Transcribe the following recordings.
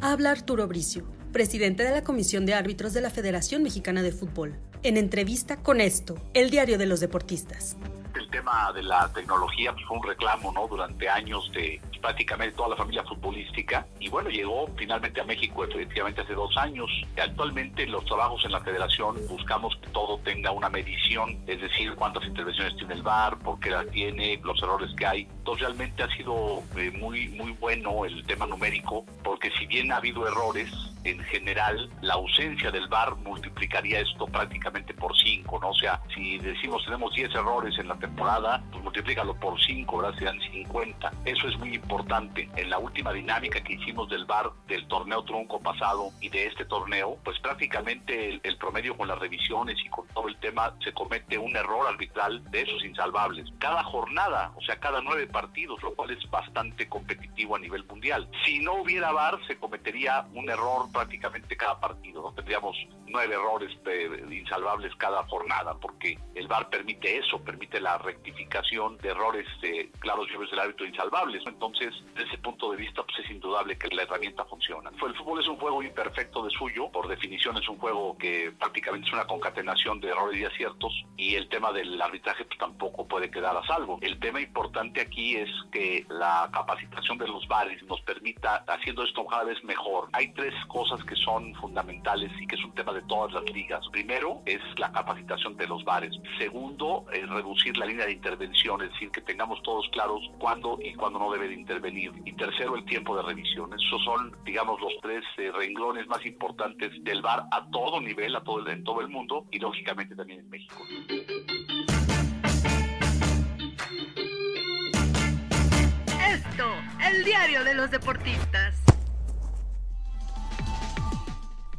Habla Arturo Bricio, presidente de la Comisión de Árbitros de la Federación Mexicana de Fútbol, en entrevista con esto, el diario de los deportistas. El tema de la tecnología fue un reclamo no durante años de prácticamente toda la familia futbolística y bueno llegó finalmente a México efectivamente hace dos años actualmente los trabajos en la federación buscamos que todo tenga una medición es decir cuántas intervenciones tiene el VAR por qué la tiene los errores que hay entonces realmente ha sido eh, muy muy bueno el tema numérico porque si bien ha habido errores en general la ausencia del VAR multiplicaría esto prácticamente por 5, ¿no? O sea, si decimos tenemos 10 errores en la temporada, pues multiplícalo por 5, ¿verdad? Serían 50. Eso es muy importante. En la última dinámica que hicimos del VAR del torneo trunco pasado y de este torneo, pues prácticamente el, promedio con las revisiones y con todo el tema se comete un error arbitral de esos insalvables. Cada jornada, o sea, cada nueve partidos, lo cual es bastante competitivo a nivel mundial. Si no hubiera VAR, se cometería un error prácticamente cada partido, ¿no? Tendríamos nueve errores insalvables cada jornada, porque el VAR permite eso, permite la rectificación de errores eh, claros y del hábito insalvables. Entonces, desde ese punto de vista, pues es indudable que la herramienta funciona. El fútbol es un juego imperfecto de suyo, por definición es un juego que prácticamente es una concatenación de errores y aciertos, y el tema del arbitraje pues, tampoco puede quedar a salvo. El tema importante aquí es que la capacitación de los bares nos permita, haciendo esto cada vez mejor. Hay tres cosas que son fundamentales y que es un tema de todas las ligas. Primero es la capacitación de los bares. Segundo, es reducir la línea de intervención, es decir, que tengamos todos claros cuándo y cuándo no debe de intervenir. Y tercero, el tiempo de revisión. Esos son, digamos, los tres eh, renglones más importantes del bar a todo nivel, a todo, en todo el mundo y lógicamente también en México. Esto, el diario de los deportistas.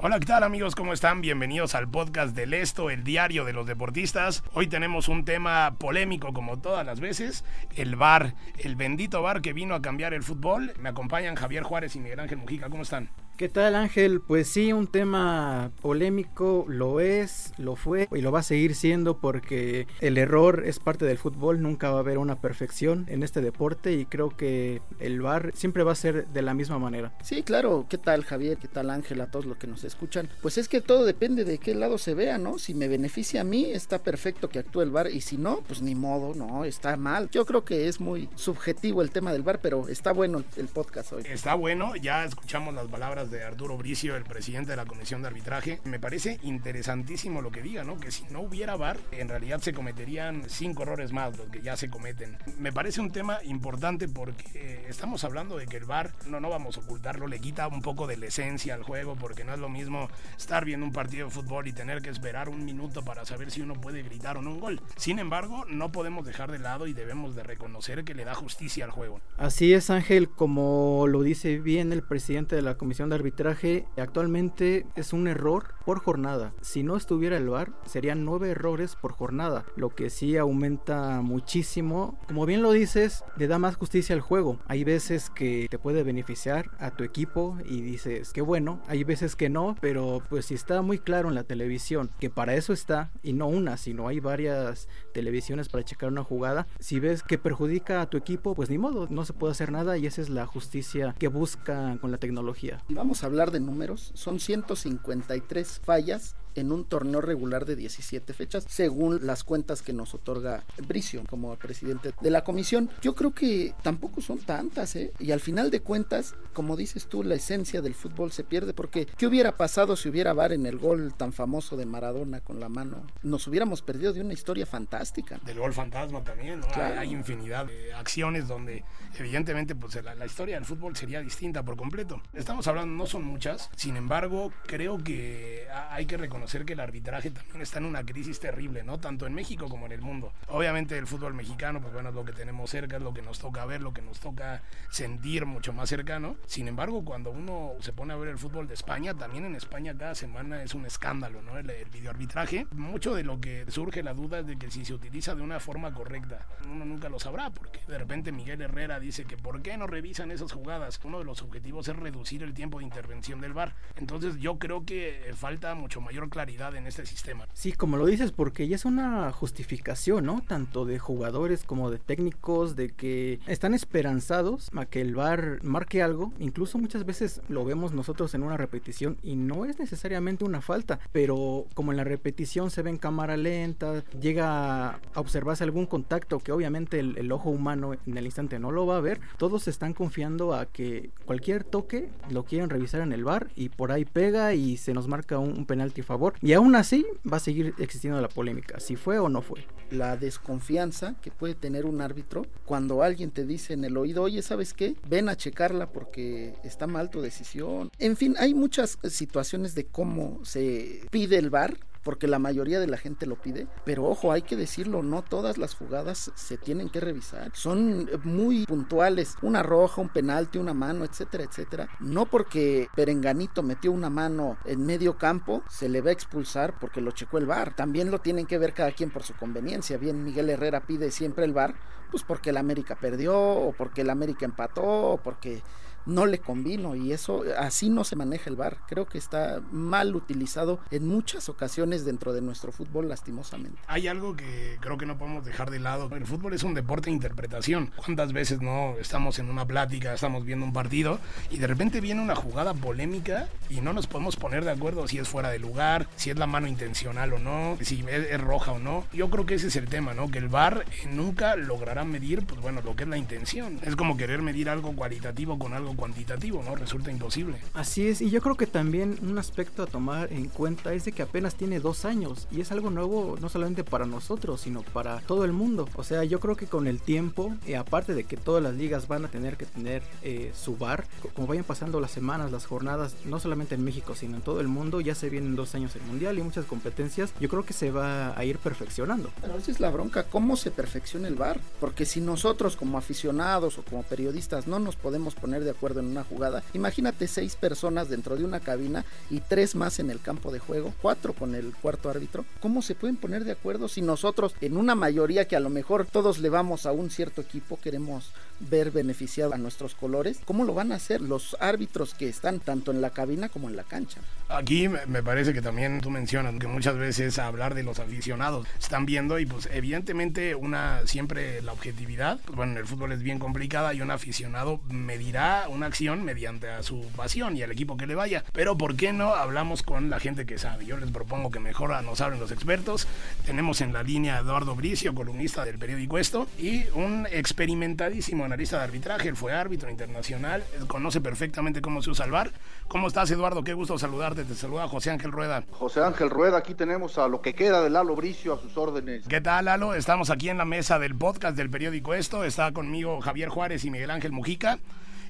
Hola, ¿qué tal amigos? ¿Cómo están? Bienvenidos al podcast del Esto, el diario de los deportistas. Hoy tenemos un tema polémico como todas las veces, el bar, el bendito bar que vino a cambiar el fútbol. Me acompañan Javier Juárez y Miguel Ángel Mujica. ¿Cómo están? ¿Qué tal Ángel? Pues sí, un tema polémico lo es, lo fue y lo va a seguir siendo porque el error es parte del fútbol, nunca va a haber una perfección en este deporte y creo que el VAR siempre va a ser de la misma manera. Sí, claro, ¿qué tal Javier? ¿Qué tal Ángel? A todos los que nos escuchan. Pues es que todo depende de qué lado se vea, ¿no? Si me beneficia a mí, está perfecto que actúe el VAR y si no, pues ni modo, no, está mal. Yo creo que es muy subjetivo el tema del VAR, pero está bueno el podcast hoy. Está bueno, ya escuchamos las palabras de Arturo Bricio, el presidente de la Comisión de Arbitraje. Me parece interesantísimo lo que diga, ¿no? Que si no hubiera VAR, en realidad se cometerían cinco errores más los que ya se cometen. Me parece un tema importante porque estamos hablando de que el VAR, no, no vamos a ocultarlo, le quita un poco de la esencia al juego porque no es lo mismo estar viendo un partido de fútbol y tener que esperar un minuto para saber si uno puede gritar o no un gol. Sin embargo, no podemos dejar de lado y debemos de reconocer que le da justicia al juego. Así es, Ángel, como lo dice bien el presidente de la Comisión de Arbitraje, actualmente es un error por jornada. Si no estuviera el VAR, serían nueve errores por jornada, lo que sí aumenta muchísimo. Como bien lo dices, le da más justicia al juego. Hay veces que te puede beneficiar a tu equipo y dices que bueno, hay veces que no, pero pues si está muy claro en la televisión que para eso está, y no una, sino hay varias televisiones para checar una jugada, si ves que perjudica a tu equipo, pues ni modo, no se puede hacer nada y esa es la justicia que busca con la tecnología. Vamos a hablar de números, son 153 fallas en un torneo regular de 17 fechas, según las cuentas que nos otorga Bricio como presidente de la comisión. Yo creo que tampoco son tantas, ¿eh? Y al final de cuentas, como dices tú, la esencia del fútbol se pierde porque ¿qué hubiera pasado si hubiera VAR en el gol tan famoso de Maradona con la mano? Nos hubiéramos perdido de una historia fantástica. Del gol fantasma también, ¿no? Hay, infinidad de acciones donde evidentemente pues la, la historia del fútbol sería distinta por completo. Estamos hablando, no son muchas, sin embargo, creo que hay que reconocer reconocer que el arbitraje también está en una crisis terrible, ¿no? Tanto en México como en el mundo. Obviamente el fútbol mexicano, pues bueno, es lo que tenemos cerca, es lo que nos toca ver, lo que nos toca sentir mucho más cercano. Sin embargo, cuando uno se pone a ver el fútbol de España, también en España cada semana es un escándalo, ¿no? El, el videoarbitraje. Mucho de lo que surge la duda es de que si se utiliza de una forma correcta, uno nunca lo sabrá, porque de repente Miguel Herrera dice que ¿por qué no revisan esas jugadas? Uno de los objetivos es reducir el tiempo de intervención del VAR. Entonces yo creo que falta mucho mayor claridad en este sistema. Sí, como lo dices, porque ya es una justificación, ¿no? Tanto de jugadores como de técnicos, de que están esperanzados a que el VAR marque algo. Incluso muchas veces lo vemos nosotros en una repetición y no es necesariamente una falta, pero como en la repetición se ve en cámara lenta, llega a observarse algún contacto que obviamente el, ojo humano en el instante no lo va a ver, todos están confiando a que cualquier toque lo quieren revisar en el bar y por ahí pega y se nos marca un, penalti a Y aún así va a seguir existiendo la polémica, si fue o no fue. La desconfianza que puede tener un árbitro cuando alguien te dice en el oído, oye, ¿sabes qué? Ven a checarla porque está mal tu decisión. En fin, hay muchas situaciones de cómo se pide el bar porque la mayoría de la gente lo pide, pero ojo, hay que decirlo, no todas las jugadas se tienen que revisar, son muy puntuales, una roja, un penalti, una mano, etcétera, etcétera. No porque Perenganito metió una mano en medio campo, se le va a expulsar porque lo checó el VAR. También lo tienen que ver cada quien por su conveniencia. Bien, Miguel Herrera pide siempre el VAR, pues porque el América perdió o porque el América empató o porque no le convino y eso así no se maneja el VAR. Creo que está mal utilizado en muchas ocasiones dentro de nuestro fútbol lastimosamente. Hay algo que creo que no podemos dejar de lado. El fútbol es un deporte de interpretación. ¿Cuántas veces no estamos en una plática, estamos viendo un partido y de repente viene una jugada polémica y no nos podemos poner de acuerdo si es fuera de lugar, si es la mano intencional o no, si es, roja o no? Yo creo que ese es el tema, ¿no? Que el VAR nunca logrará medir, pues bueno, lo que es la intención. Es como querer medir algo cualitativo con algo cuantitativo, ¿no? Resulta imposible. Así es, y yo creo que también un aspecto a tomar en cuenta es de que apenas tiene dos años y es algo nuevo no solamente para nosotros, sino para todo el mundo. O sea, yo creo que con el tiempo, eh, aparte de que todas las ligas van a tener que tener eh, su bar, como vayan pasando las semanas, las jornadas, no solamente en México, sino en todo el mundo, ya se vienen dos años el mundial y muchas competencias, yo creo que se va a ir perfeccionando. Pero esa es la bronca, ¿cómo se perfecciona el bar? Porque si nosotros como aficionados o como periodistas no nos podemos poner de acuerdo en una jugada. Imagínate seis personas dentro de una cabina y tres más en el campo de juego, cuatro con el cuarto árbitro. ¿Cómo se pueden poner de acuerdo si nosotros, en una mayoría que a lo mejor todos le vamos a un cierto equipo, queremos ver beneficiado a nuestros colores? ¿Cómo lo van a hacer los árbitros que están tanto en la cabina como en la cancha? Aquí me parece que también tú mencionas que muchas veces hablar de los aficionados están viendo y pues evidentemente una siempre la objetividad, pues bueno, en el fútbol es bien complicada y un aficionado medirá una acción mediante a su pasión y al equipo que le vaya. Pero ¿por qué no hablamos con la gente que sabe? Yo les propongo que mejor nos hablen los expertos. Tenemos en la línea a Eduardo Bricio, columnista del periódico Esto, y un experimentadísimo analista de arbitraje. Él fue árbitro internacional, conoce perfectamente cómo se usa el VAR. ¿Cómo estás, Eduardo? Qué gusto saludarte. Te saluda José Ángel Rueda. José Ángel Rueda, aquí tenemos a lo que queda de Lalo Bricio a sus órdenes. ¿Qué tal, Lalo? Estamos aquí en la mesa del podcast del periódico Esto. Está conmigo Javier Juárez y Miguel Ángel Mujica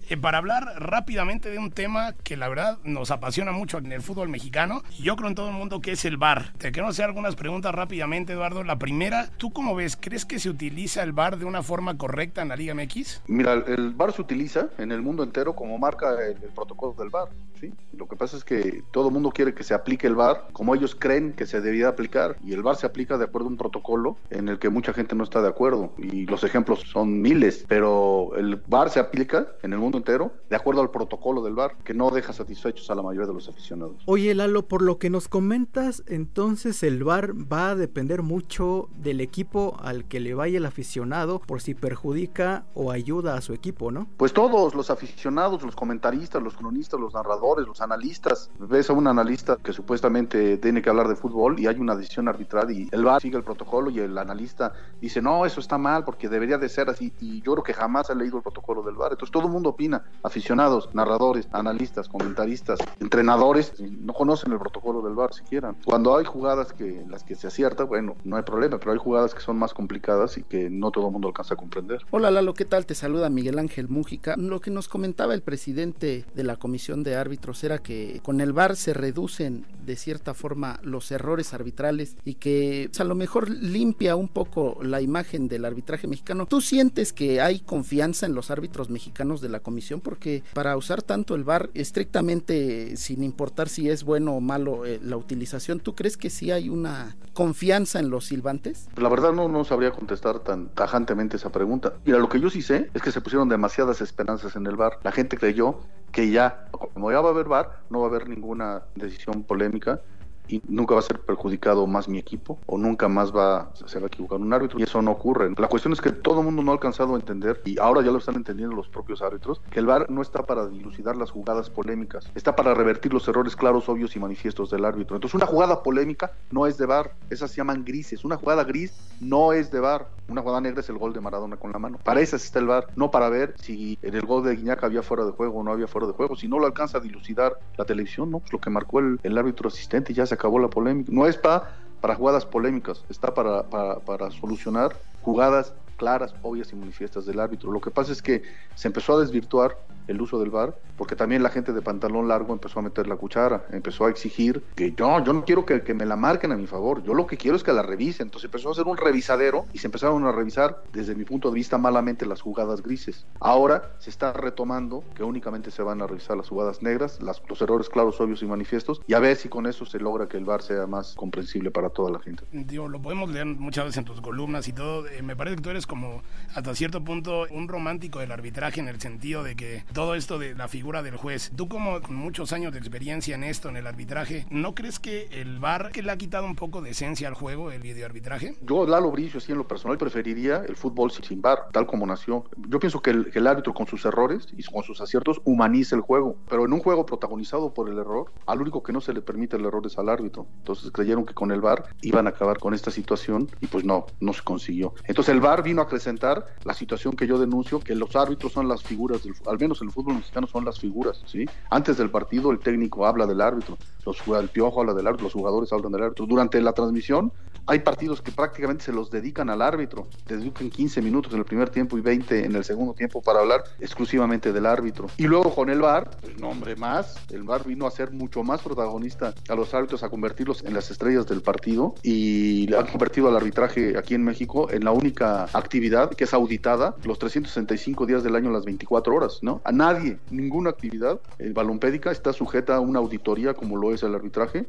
eh, para hablar rápidamente de un tema que la verdad nos apasiona mucho en el fútbol mexicano y yo creo en todo el mundo que es el VAR. Te quiero hacer algunas preguntas rápidamente, Eduardo. La primera, ¿tú cómo ves? ¿Crees que se utiliza el VAR de una forma correcta en la Liga MX? Mira, el VAR se utiliza en el mundo entero como marca el, protocolo del VAR. ¿sí? Lo que pasa es que todo el mundo quiere que se aplique el VAR como ellos creen que se debía aplicar y el VAR se aplica de acuerdo a un protocolo en el que mucha gente no está de acuerdo y los ejemplos son miles, pero el VAR se aplica en el mundo entero de acuerdo al protocolo del VAR que no deja satisfechos a la mayoría de los aficionados. Oye, Lalo, por lo que nos comentas, entonces el VAR va a depender mucho del equipo al que le vaya el aficionado por si perjudica o ayuda a su equipo, ¿no? Pues todos los aficionados, los comentaristas, los cronistas, los narradores, los analistas. Ves a un analista que supuestamente tiene que hablar de fútbol y hay una decisión arbitral y el VAR sigue el protocolo y el analista dice, no, eso está mal porque debería de ser así. Y yo creo que jamás ha leído el protocolo del VAR. Entonces todo el mundo opina aficionados, narradores, analistas, comentaristas, entrenadores, no conocen el protocolo del VAR siquiera. Cuando hay jugadas que las que se acierta, bueno, no hay problema, pero hay jugadas que son más complicadas y que no todo el mundo alcanza a comprender. Hola Lalo, ¿qué tal? Te saluda Miguel Ángel Mújica. Lo que nos comentaba el presidente de la Comisión de Árbitros era que con el VAR se reducen de cierta forma los errores arbitrales y que pues, a lo mejor limpia un poco la imagen del arbitraje mexicano. ¿Tú sientes que hay confianza en los árbitros mexicanos de la Porque para usar tanto el VAR estrictamente sin importar si es bueno o malo eh, la utilización, ¿tú crees que sí hay una confianza en los silbantes? La verdad no, no sabría contestar tan tajantemente esa pregunta. Mira, lo que yo sí sé es que se pusieron demasiadas esperanzas en el VAR. La gente creyó que ya, como ya va a haber VAR, no va a haber ninguna decisión polémica y nunca va a ser perjudicado más mi equipo o nunca más va se va a equivocar un árbitro y eso no ocurre. La cuestión es que todo el mundo no ha alcanzado a entender y ahora ya lo están entendiendo los propios árbitros que el VAR no está para dilucidar las jugadas polémicas, está para revertir los errores claros, obvios y manifiestos del árbitro. Entonces una jugada polémica no es de VAR, esas se llaman grises. Una jugada gris no es de VAR, una jugada negra es el gol de Maradona con la mano. Para esas está el VAR, no para ver si en el gol de Guiñac había fuera de juego o no había fuera de juego. Si no lo alcanza a dilucidar la televisión, no, pues lo que marcó el, el árbitro asistente ya se acabó la polémica. No es pa, para jugadas polémicas, está para, para, para solucionar jugadas claras, obvias y manifiestas del árbitro. Lo que pasa es que se empezó a desvirtuar el uso del VAR, porque también la gente de pantalón largo empezó a meter la cuchara, empezó a exigir que yo, yo no quiero que, que, me la marquen a mi favor, yo lo que quiero es que la revisen. Entonces empezó a hacer un revisadero y se empezaron a revisar, desde mi punto de vista, malamente las jugadas grises. Ahora se está retomando que únicamente se van a revisar las jugadas negras, las, los errores claros, obvios y manifiestos, y a ver si con eso se logra que el VAR sea más comprensible para toda la gente. Digo, lo podemos leer muchas veces en tus columnas y todo. Eh, me parece que tú eres como, hasta cierto punto, un romántico del arbitraje en el sentido de que todo esto de la figura del juez, tú como con muchos años de experiencia en esto, en el arbitraje, ¿no crees que el VAR que le ha quitado un poco de esencia al juego, el videoarbitraje? Yo, Lalo Bricio, así en lo personal, preferiría el fútbol sin VAR, tal como nació. Yo pienso que el, que el árbitro con sus errores y con sus aciertos humaniza el juego, pero en un juego protagonizado por el error, al único que no se le permite el error es al árbitro. Entonces creyeron que con el VAR iban a acabar con esta situación y pues no, no se consiguió. Entonces el VAR vino a acrecentar la situación que yo denuncio, que los árbitros son las figuras, del, al menos en el fútbol mexicano son las figuras, ¿sí? Antes del partido el técnico habla del árbitro, los, el piojo habla del árbitro, los jugadores hablan del árbitro. Durante la transmisión hay partidos que prácticamente se los dedican al árbitro, dedican 15 minutos en el primer tiempo y 20 en el segundo tiempo para hablar exclusivamente del árbitro. Y luego con el VAR, pues nombre más, el VAR vino a ser mucho más protagonista a los árbitros, a convertirlos en las estrellas del partido y han convertido al arbitraje aquí en México en la única actividad que es auditada los 365 días del año, las 24 horas, ¿no? A nadie, ninguna actividad el balompédica está sujeta a una auditoría como lo es el arbitraje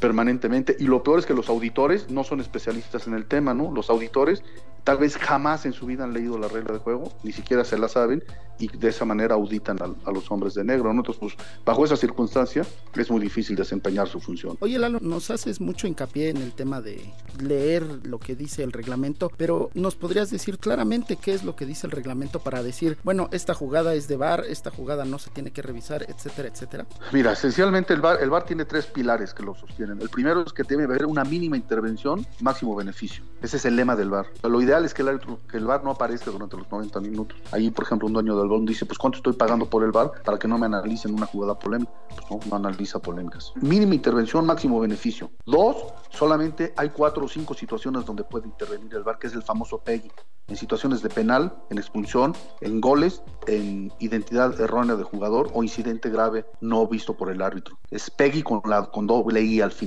permanentemente y lo peor es que los auditores no son especialistas en el tema, ¿no? Los auditores tal vez jamás en su vida han leído la regla de juego, ni siquiera se la saben y de esa manera auditan a, a los hombres de negro. ¿no? Entonces, pues, bajo esa circunstancia es muy difícil desempeñar su función. Oye, Lalo, nos haces mucho hincapié en el tema de leer lo que dice el reglamento, pero ¿nos podrías decir claramente qué es lo que dice el reglamento para decir, bueno, esta jugada es de VAR, esta jugada no se tiene que revisar, etcétera, etcétera? Mira, esencialmente el VAR, el VAR tiene tres pilares que lo sostienen. El primero es que debe haber una mínima intervención, máximo beneficio. Ese es el lema del VAR. Lo ideal es que el, árbitro, que el VAR no aparezca durante los 90 minutos. Ahí, por ejemplo, un dueño del balón dice, pues ¿cuánto estoy pagando por el VAR para que no me analicen una jugada polémica? Pues no, no analiza polémicas. Mínima intervención, máximo beneficio. Dos, solamente hay cuatro o cinco situaciones donde puede intervenir el VAR, que es el famoso PEGI. En situaciones de penal, en expulsión, en goles, en identidad errónea de jugador o incidente grave no visto por el árbitro. Es PEGI con, la, con doble I al final.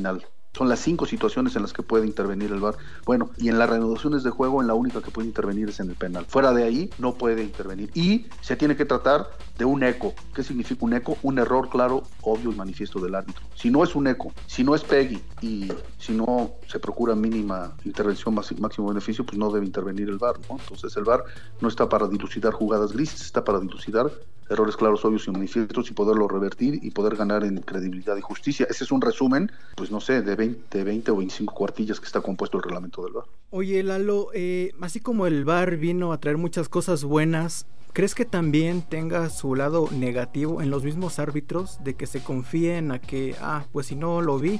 Son las cinco situaciones en las que puede intervenir el VAR. Bueno, y en las reanudaciones de juego, en la única que puede intervenir es en el penal. Fuera de ahí, no puede intervenir. Y se tiene que tratar de un eco. ¿Qué significa un eco? Un error claro, obvio y manifiesto del árbitro. Si no es un eco, si no es Peggy y si no se procura mínima intervención, máximo beneficio, pues no debe intervenir el VAR. ¿no? Entonces el VAR no está para dilucidar jugadas grises, está para dilucidar errores claros, obvios y manifiestos y poderlo revertir y poder ganar en credibilidad y justicia. Ese es un resumen, pues no sé, de 20, 20 o 25 cuartillas que está compuesto el reglamento del VAR. Oye, Lalo, eh, así como el VAR vino a traer muchas cosas buenas, ¿crees que también tenga su lado negativo en los mismos árbitros de que se confíen a que, ah, pues si no lo vi,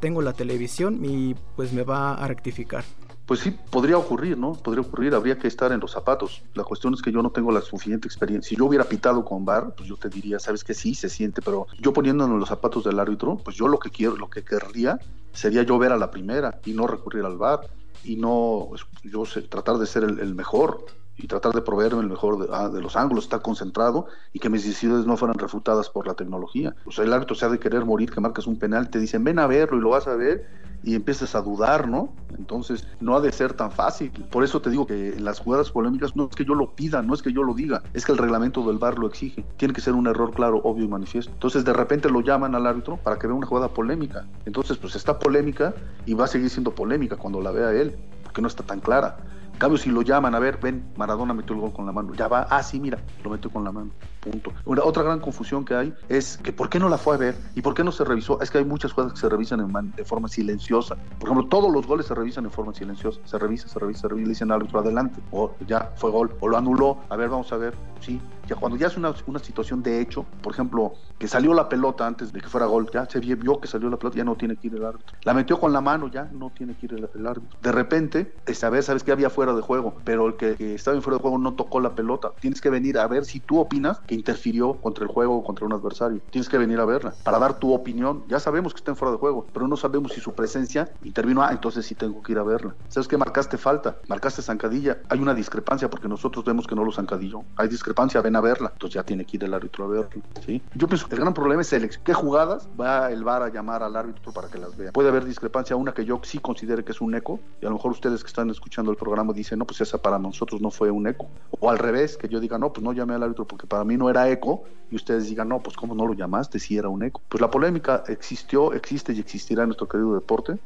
tengo la televisión y pues me va a rectificar? Pues sí, podría ocurrir, ¿no? Podría ocurrir, habría que estar en los zapatos. La cuestión es que yo no tengo la suficiente experiencia. Si yo hubiera pitado con VAR, pues yo te diría, sabes que sí, se siente, pero yo poniéndonos los zapatos del árbitro, pues yo lo que quiero, lo que querría sería yo ver a la primera y no recurrir al VAR y no, yo sé, tratar de ser el mejor y tratar de proveerme el mejor de, ah, los ángulos, estar concentrado y que mis decisiones no fueran refutadas por la tecnología. O sea, el árbitro se ha de querer morir, que marcas un penal, te dicen ven a verlo y lo vas a ver y empiezas a dudar, ¿no? Entonces no ha de ser tan fácil. Por eso te digo que en las jugadas polémicas no es que yo lo pida, no es que yo lo diga, es que el reglamento del VAR lo exige. Tiene que ser un error claro, obvio y manifiesto. Entonces de repente lo llaman al árbitro para que vea una jugada polémica. Entonces pues está polémica y va a seguir siendo polémica cuando la vea él, porque no está tan clara cambio, si lo llaman, a ver, ven, Maradona metió el gol con la mano, ya va, ah, sí, mira, lo metió con la mano, punto. otra gran confusión que hay es que ¿por qué no la fue a ver? ¿Y por qué no se revisó? Es que hay muchas cosas que se revisan en de forma silenciosa. Por ejemplo, todos los goles se revisan en forma silenciosa. Se revisa, se revisa, se revisa, le dicen al árbitro adelante, o ya fue gol, o lo anuló, a ver, vamos a ver, sí, ya cuando ya es una, una, situación de hecho, por ejemplo, que salió la pelota antes de que fuera gol, ya se vio que salió la pelota, ya no tiene que ir el árbitro. La metió con la mano, ya no tiene que ir el, árbitro. De repente, esta vez sabes que había fuera de juego, pero el que, estaba en fuera de juego no tocó la pelota. Tienes que venir a ver si tú opinas que interfirió contra el juego o contra un adversario. Tienes que venir a verla para dar tu opinión. Ya sabemos que está en fuera de juego, pero no sabemos si su presencia intervino. Ah, entonces sí tengo que ir a verla. ¿Sabes que Marcaste falta, marcaste zancadilla. Hay una discrepancia porque nosotros vemos que no lo zancadilló. Hay discrepancia, ven a verla. Entonces ya tiene que ir el árbitro a verla. ¿sí? Yo pienso que el gran problema es el, qué jugadas va el VAR a llamar al árbitro para que las vea. Puede haber discrepancia, una que yo sí considere que es un eco, y a lo mejor ustedes que están escuchando el programa dicen, no, pues esa para nosotros no fue un eco. O al revés, que yo diga, no, pues no llamé al árbitro porque para mí no era eco, y ustedes digan, no, pues cómo no lo llamaste si era un eco. Pues la polémica existió, existe y existirá en nuestro querido deporte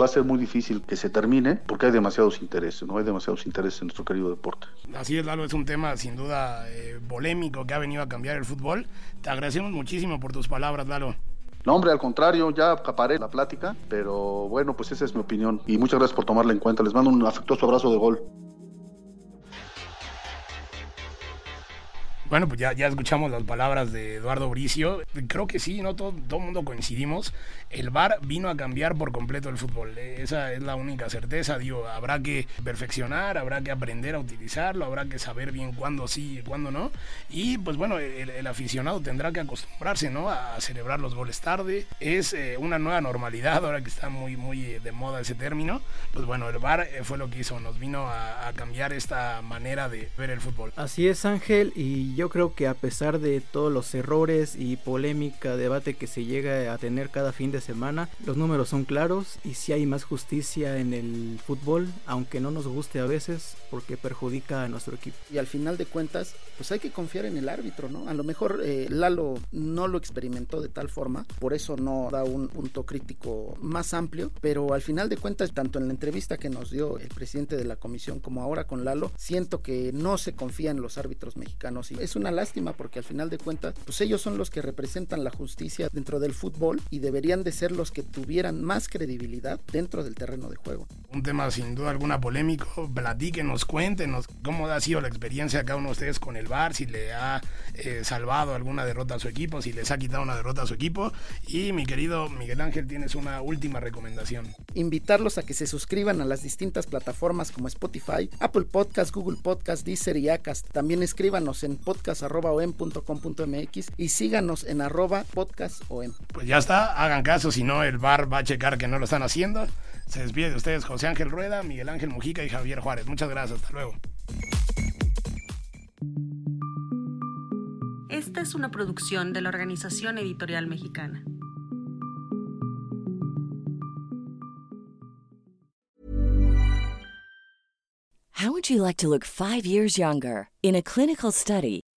va a ser muy difícil que se termine porque hay demasiados intereses, ¿no? Hay demasiados intereses en nuestro querido deporte. Así es, Lalo, es un tema sin duda eh, polémico que ha venido a cambiar el fútbol. Te agradecemos muchísimo por tus palabras, Lalo. No, hombre, al contrario, ya acaparé la plática, pero bueno, pues esa es mi opinión y muchas gracias por tomarla en cuenta. Les mando un afectuoso abrazo de gol. Bueno, pues ya, ya escuchamos las palabras de Eduardo Bricio. Creo que sí, ¿no? Todo, todo mundo coincidimos. El VAR vino a cambiar por completo el fútbol. Esa es la única certeza. Digo, habrá que perfeccionar, habrá que aprender a utilizarlo, habrá que saber bien cuándo sí y cuándo no. Y pues bueno, el, aficionado tendrá que acostumbrarse, ¿no? A celebrar los goles tarde. Es eh, una nueva normalidad, ahora que está muy, muy eh, de moda ese término. Pues bueno, el VAR eh, fue lo que hizo, nos vino a, a cambiar esta manera de ver el fútbol. Así es, Ángel, y yo creo que a pesar de todos los errores y polémica, debate que se llega a tener cada fin de semana, los números son claros y si hay más justicia en el fútbol, aunque no nos guste a veces porque perjudica a nuestro equipo. Y al final de cuentas, pues hay que confiar en el árbitro, ¿no? A lo mejor eh, Lalo no lo experimentó de tal forma, por eso no da un punto crítico más amplio, pero al final de cuentas, tanto en la entrevista que nos dio el presidente de la comisión como ahora con Lalo, siento que no se confía en los árbitros mexicanos y es una lástima porque al final de cuentas, pues ellos son los que representan la justicia dentro del fútbol y deberían de ser los que tuvieran más credibilidad dentro del terreno de juego. Un tema sin duda alguna polémico, platíquenos, cuéntenos cómo ha sido la experiencia cada uno de ustedes con el VAR, si le ha eh, salvado alguna derrota a su equipo, si les ha quitado una derrota a su equipo. Y mi querido Miguel Ángel, tienes una última recomendación. Invitarlos a que se suscriban a las distintas plataformas como Spotify, Apple Podcast, Google Podcast, Deezer y Acast. También escríbanos en podcast podcast.om.com.mx y síganos en arroba podcastom. Pues ya está, hagan caso, si no el bar va a checar que no lo están haciendo. Se despide de ustedes José Ángel Rueda, Miguel Ángel Mujica y Javier Juárez. Muchas gracias, hasta luego. Esta es una producción de la Organización Editorial Mexicana. How would you like to look five years younger? In a clinical study,